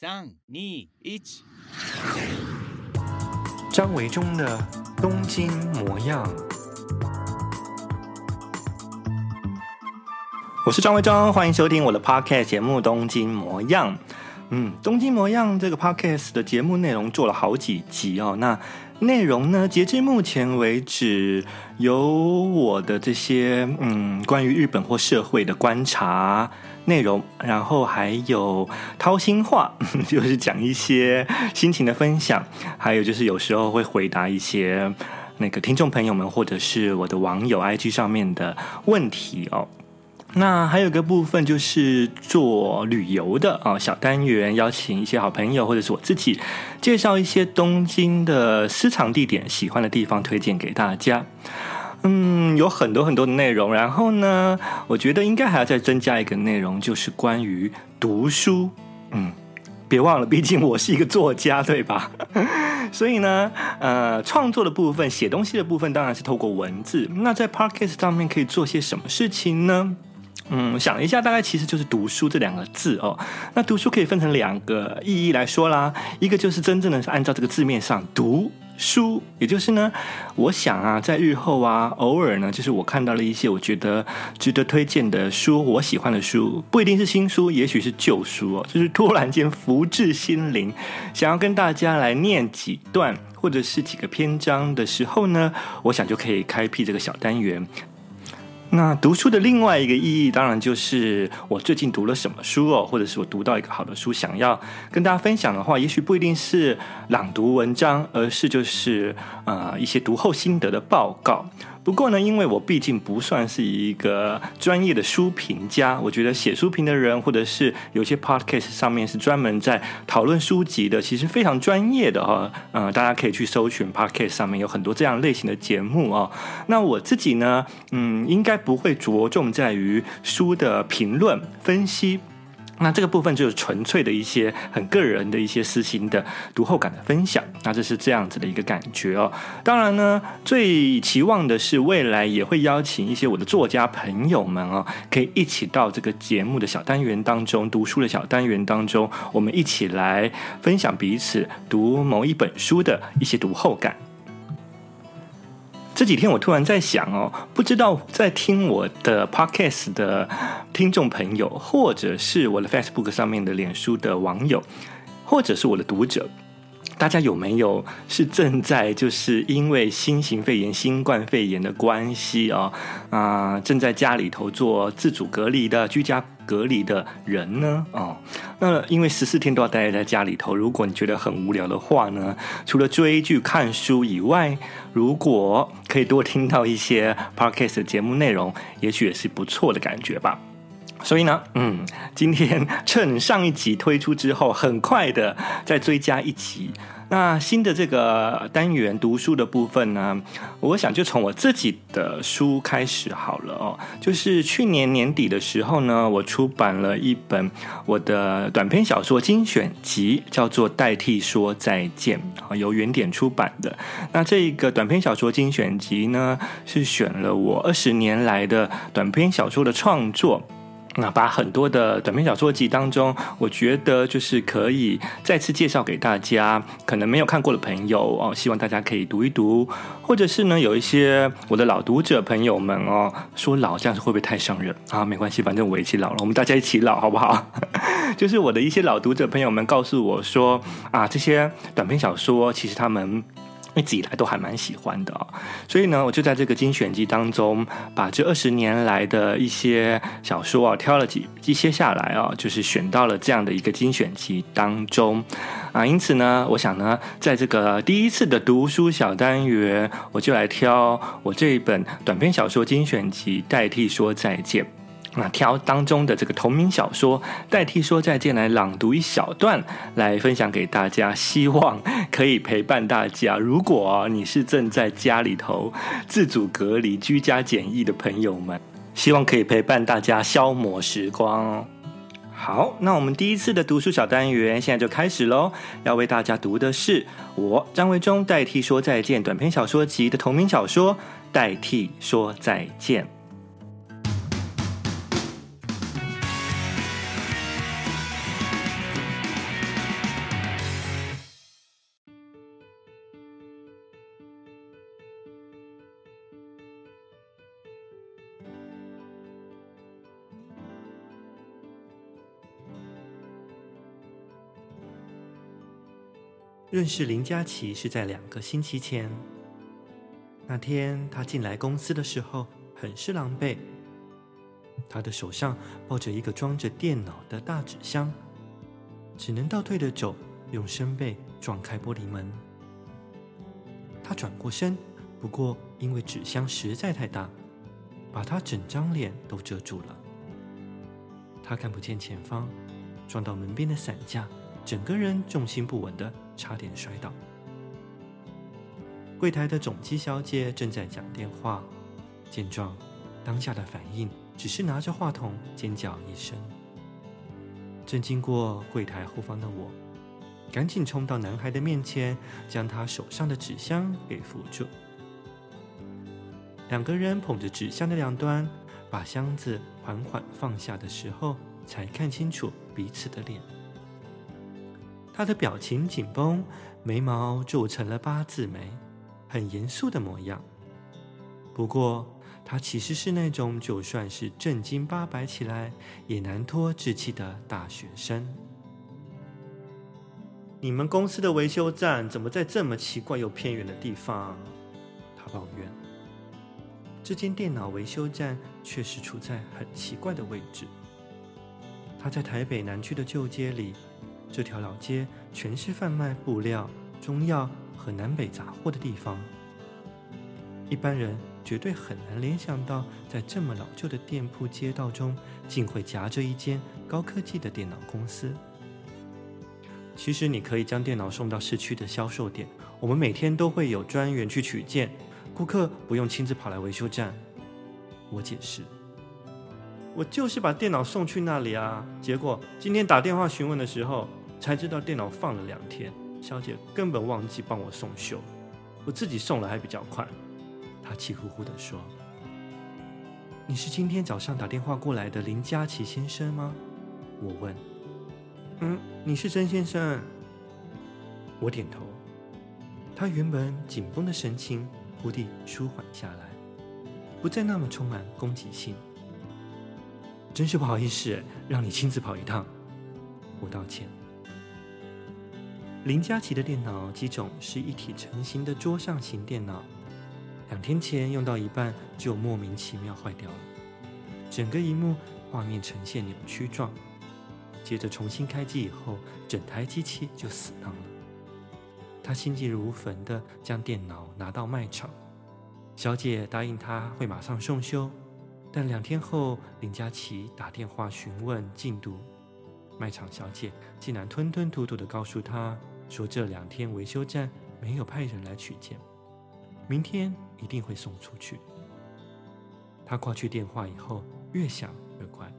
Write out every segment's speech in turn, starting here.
三、二、一。张维中的东京模样。我是张维中，欢迎收听我的 podcast 节目《东京模样》。嗯，《东京模样》这个 podcast 的节目内容做了好几集哦。那内容呢，截至目前为止，有我的这些嗯，关于日本或社会的观察内容，然后还有掏心话，就是讲一些心情的分享，还有就是有时候会回答一些那个听众朋友们或者是我的网友 IG 上面的问题哦。那还有一个部分就是做旅游的啊，小单元，邀请一些好朋友或者是我自己，介绍一些东京的私藏地点、喜欢的地方，推荐给大家。嗯，有很多很多的内容。然后呢，我觉得应该还要再增加一个内容，就是关于读书。嗯，别忘了，毕竟我是一个作家，对吧？所以呢，呃，创作的部分、写东西的部分，当然是透过文字。那在 Podcast 上面可以做些什么事情呢？嗯，想一下，大概其实就是读书这两个字哦。那读书可以分成两个意义来说啦，一个就是真正的是按照这个字面上读书，也就是呢，我想啊，在日后啊，偶尔呢，就是我看到了一些我觉得值得推荐的书，我喜欢的书，不一定是新书，也许是旧书哦，就是突然间福至心灵，想要跟大家来念几段或者是几个篇章的时候呢，我想就可以开辟这个小单元。那读书的另外一个意义，当然就是我最近读了什么书哦，或者是我读到一个好的书，想要跟大家分享的话，也许不一定是朗读文章，而是就是呃一些读后心得的报告。不过呢，因为我毕竟不算是一个专业的书评家，我觉得写书评的人，或者是有些 podcast 上面是专门在讨论书籍的，其实非常专业的哈。嗯、呃，大家可以去搜寻 podcast 上面有很多这样类型的节目哦。那我自己呢，嗯，应该不会着重在于书的评论分析。那这个部分就是纯粹的一些很个人的一些私心的读后感的分享，那这是这样子的一个感觉哦。当然呢，最期望的是未来也会邀请一些我的作家朋友们哦，可以一起到这个节目的小单元当中，读书的小单元当中，我们一起来分享彼此读某一本书的一些读后感。这几天我突然在想哦，不知道在听我的 podcast 的听众朋友，或者是我的 Facebook 上面的脸书的网友，或者是我的读者，大家有没有是正在就是因为新型肺炎、新冠肺炎的关系啊啊，正在家里头做自主隔离的居家隔离的人呢？哦，那因为十四天都要待在家里头，如果你觉得很无聊的话呢，除了追剧、看书以外，如果可以多听到一些 podcast 的节目内容，也许也是不错的感觉吧。所以呢，嗯，今天趁上一集推出之后，很快的再追加一集。那新的这个单元读书的部分呢，我想就从我自己的书开始好了哦。就是去年年底的时候呢，我出版了一本我的短篇小说精选集，叫做《代替说再见》啊，由原点出版的。那这个短篇小说精选集呢，是选了我二十年来的短篇小说的创作。那把很多的短篇小说集当中，我觉得就是可以再次介绍给大家，可能没有看过的朋友哦，希望大家可以读一读，或者是呢，有一些我的老读者朋友们哦，说老这样子会不会太伤人啊？没关系，反正我一起老了，我们大家一起老好不好？就是我的一些老读者朋友们告诉我说啊，这些短篇小说其实他们。一直以来都还蛮喜欢的哦，所以呢，我就在这个精选集当中，把这二十年来的一些小说啊，挑了几一些下来啊，就是选到了这样的一个精选集当中啊。因此呢，我想呢，在这个第一次的读书小单元，我就来挑我这一本短篇小说精选集，代替说再见。那挑当中的这个同名小说，代替说再见，来朗读一小段，来分享给大家，希望可以陪伴大家。如果你是正在家里头自主隔离、居家检疫的朋友们，希望可以陪伴大家消磨时光。好，那我们第一次的读书小单元现在就开始喽。要为大家读的是我张维中代替说再见短篇小说集的同名小说，代替说再见。认识林佳琪是在两个星期前。那天他进来公司的时候很是狼狈，他的手上抱着一个装着电脑的大纸箱，只能倒退的走，用身背撞开玻璃门。他转过身，不过因为纸箱实在太大，把他整张脸都遮住了。他看不见前方，撞到门边的伞架，整个人重心不稳的，差点摔倒。柜台的总机小姐正在讲电话，见状，当下的反应只是拿着话筒尖叫一声。正经过柜台后方的我。赶紧冲到男孩的面前，将他手上的纸箱给扶住。两个人捧着纸箱的两端，把箱子缓缓放下的时候，才看清楚彼此的脸。他的表情紧绷，眉毛皱成了八字眉，很严肃的模样。不过，他其实是那种就算是正经八百起来，也难脱稚气的大学生。你们公司的维修站怎么在这么奇怪又偏远的地方？他抱怨。这间电脑维修站确实处在很奇怪的位置。他在台北南区的旧街里，这条老街全是贩卖布料、中药和南北杂货的地方。一般人绝对很难联想到，在这么老旧的店铺街道中，竟会夹着一间高科技的电脑公司。其实你可以将电脑送到市区的销售点，我们每天都会有专员去取件，顾客不用亲自跑来维修站。我解释，我就是把电脑送去那里啊，结果今天打电话询问的时候，才知道电脑放了两天，小姐根本忘记帮我送修，我自己送了还比较快。她气呼呼地说：“你是今天早上打电话过来的林佳琪先生吗？”我问。嗯，你是曾先生。我点头。他原本紧绷的神情忽地舒缓下来，不再那么充满攻击性。真是不好意思，让你亲自跑一趟。我道歉。林佳琪的电脑机种是一体成型的桌上型电脑，两天前用到一半就莫名其妙坏掉了，整个萤幕画面呈现扭曲状。接着重新开机以后，整台机器就死当了。他心急如焚地将电脑拿到卖场，小姐答应他会马上送修，但两天后林佳琪打电话询问进度，卖场小姐竟然吞吞吐吐地告诉他说这两天维修站没有派人来取件，明天一定会送出去。他挂去电话以后，越想越怪。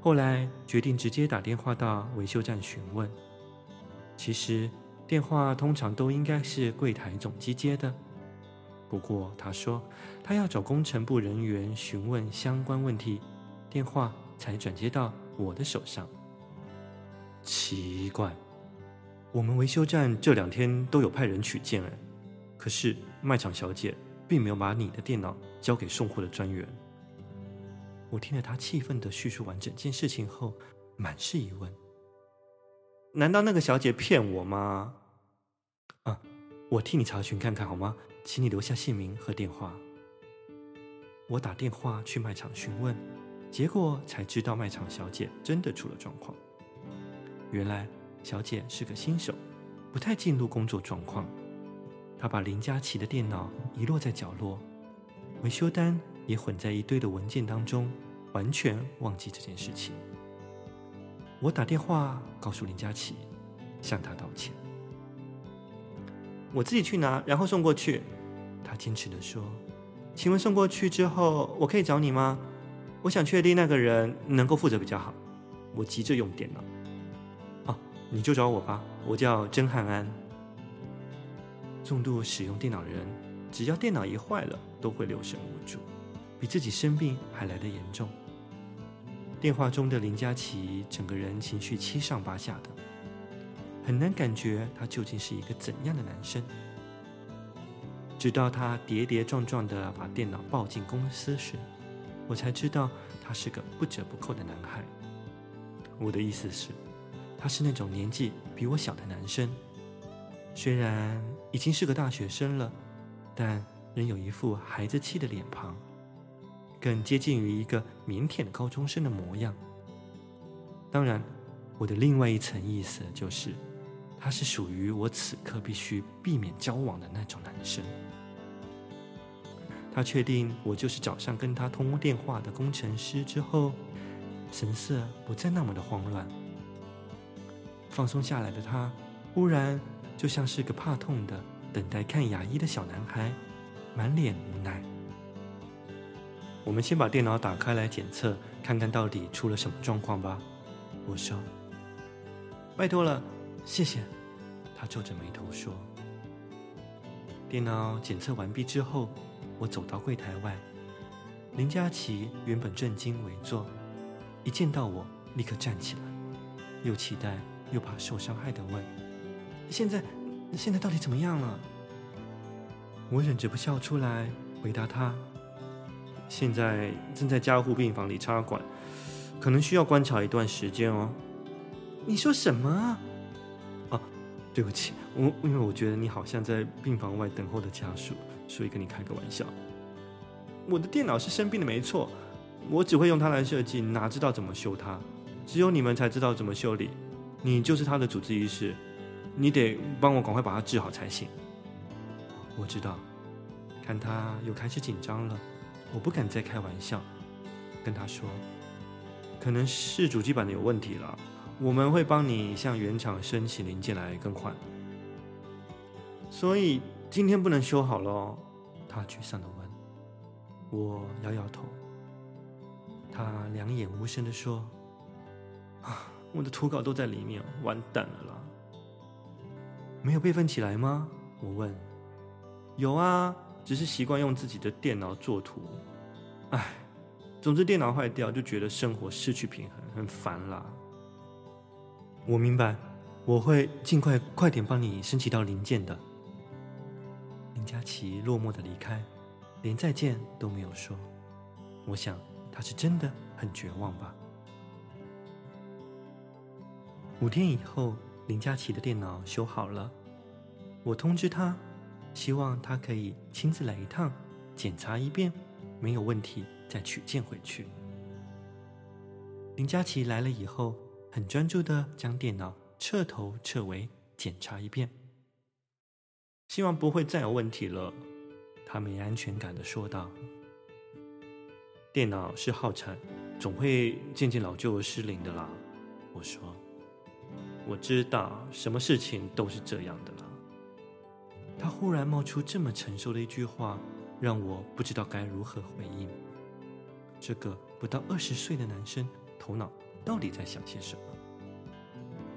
后来决定直接打电话到维修站询问。其实电话通常都应该是柜台总机接的，不过他说他要找工程部人员询问相关问题，电话才转接到我的手上。奇怪，我们维修站这两天都有派人取件，可是卖场小姐并没有把你的电脑交给送货的专员。我听了他气愤地叙述完整件事情后，满是疑问：难道那个小姐骗我吗？啊，我替你查询看看好吗？请你留下姓名和电话。我打电话去卖场询问，结果才知道卖场小姐真的出了状况。原来小姐是个新手，不太进入工作状况。她把林佳琪的电脑遗落在角落，维修单，也混在一堆的文件当中，完全忘记这件事情。我打电话告诉林佳琪，向他道歉。我自己去拿，然后送过去。他坚持地说：“请问送过去之后，我可以找你吗？我想确定那个人能够负责比较好。我急着用电脑。你就找我吧，我叫曾汉安。重度使用电脑的人，只要电脑一坏了，都会六神无主。”比自己生病还来得严重。电话中的林佳琪整个人情绪七上八下的，很难感觉他究竟是一个怎样的男生。直到他跌跌撞撞地把电脑抱进公司时，我才知道他是个不折不扣的男孩。我的意思是，他是那种年纪比我小的男生，虽然已经是个大学生了，但仍有一副孩子气的脸庞，更接近于一个腼腆的高中生的模样。当然，我的另外一层意思就是，他是属于我此刻必须避免交往的那种男生。他确定我就是早上跟他通电话的工程师之后，神色不再那么的慌乱，放松下来的他，忽然就像是个怕痛的等待看牙医的小男孩，满脸无奈。我们先把电脑打开来检测，看看到底出了什么状况吧。我说：“拜托了，谢谢。”他皱着眉头说。电脑检测完毕之后，我走到柜台外，林佳琪原本正襟危坐，一见到我立刻站起来，又期待又怕受伤害的问：“现在，你现在到底怎么样了？”我忍着不笑出来，回答他：“现在正在加护病房里插管，可能需要观察一段时间哦。”你说什么啊？对不起，我因为我觉得你好像在病房外等候的家属。所以跟你开个玩笑，我的电脑是生病的没错，我只会用它来设计，哪知道怎么修它？只有你们才知道怎么修理。你就是他的主治医师，你得帮我赶快把它治好才行。我知道，看他又开始紧张了，我不敢再开玩笑，跟他说，可能是主机板的有问题了，我们会帮你向原厂申请零件来更换。所以。今天不能修好喽，他沮丧地问。我摇摇头。他两眼无声地说：“ 啊，我的图稿都在里面，完蛋了啦！没有备份起来吗？”我问。有啊，只是习惯用自己的电脑做图。唉，总之电脑坏掉就觉得生活失去平衡，很烦啦。我明白，我会尽快快点帮你升级到零件的。林佳琪落寞的离开，连再见都没有说。我想他是真的很绝望吧。五天以后，林佳琪的电脑修好了，我通知他，希望他可以亲自来一趟，检查一遍，没有问题再取件回去。林佳琪来了以后，很专注的将电脑彻头彻尾检查一遍。希望不会再有问题了，他没安全感的说道。电脑是耗材，总会渐渐老旧失灵的啦。我说，我知道，什么事情都是这样的了。他忽然冒出这么成熟的一句话，让我不知道该如何回应。这个不到二十岁的男生，头脑到底在想些什么？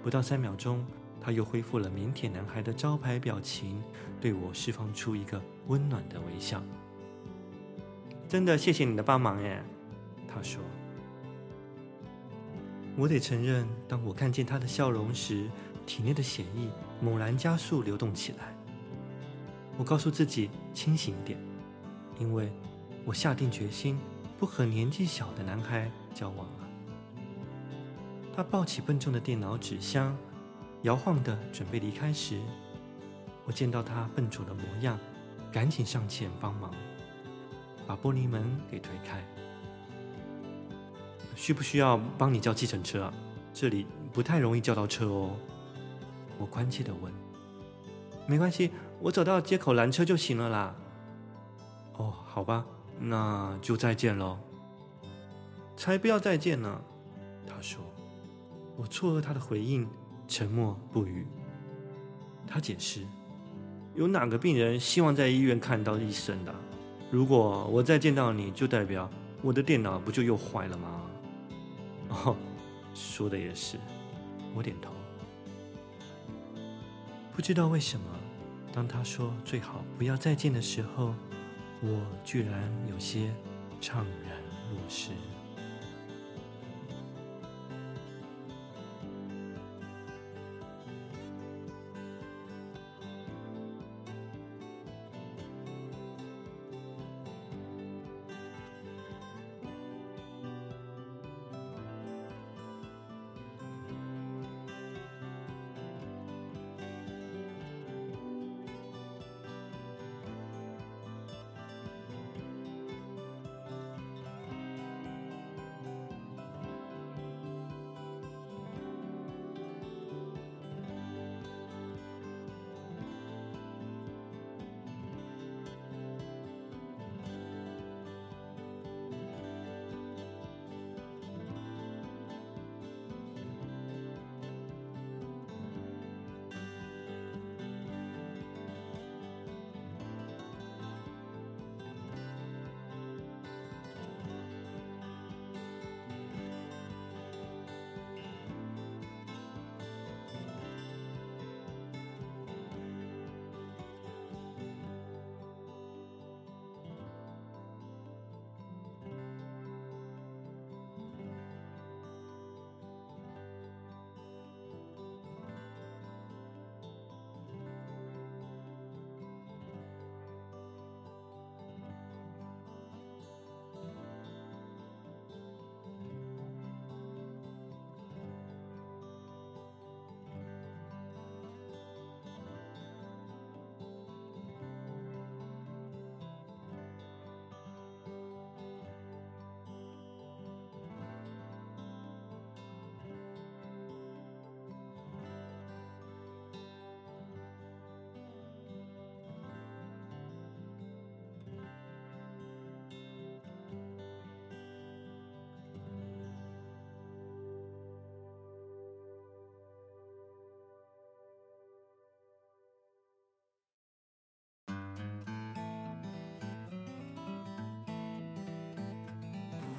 不到三秒钟。他又恢复了腼腆男孩的招牌表情，对我释放出一个温暖的微笑。真的谢谢你的帮忙耶，他说。我得承认，当我看见他的笑容时，体内的血液猛然加速流动起来。我告诉自己清醒一点，因为我下定决心不和年纪小的男孩交往了。他抱起笨重的电脑纸箱。摇晃的准备离开时，我见到他笨拙的模样，赶紧上前帮忙，把玻璃门给推开。需不需要帮你叫计程车啊？这里不太容易叫到车哦。我关切地问。没关系，我走到街口拦车就行了啦。哦，好吧，那就再见喽。才不要再见呢，他说。我错愕他的回应。沉默不语。他解释：“有哪个病人希望在医院看到医生的？如果我再见到你，就代表我的电脑不就又坏了吗？”哦，说的也是。我点头。不知道为什么，当他说最好不要再见的时候，我居然有些怅然若失。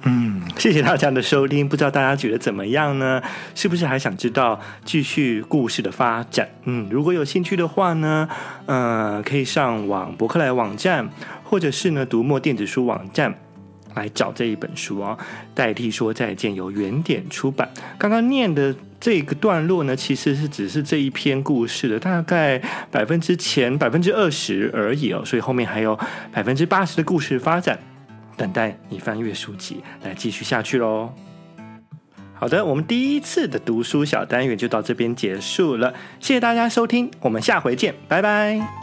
嗯，谢谢大家的收听，不知道大家觉得怎么样呢？是不是还想知道继续故事的发展？嗯，如果有兴趣的话呢，呃，可以上网博客来网站，或者是呢读墨电子书网站来找这一本书、哦。代替说再见，由原点出版。刚刚念的这个段落呢，其实是只是这一篇故事的大概百分之前百分之二十而已哦，所以后面还有百分之八十的故事发展。等待你翻阅书籍来继续下去喽。好的，我们第一次的读书小单元就到这边结束了，谢谢大家收听，我们下回见，拜拜。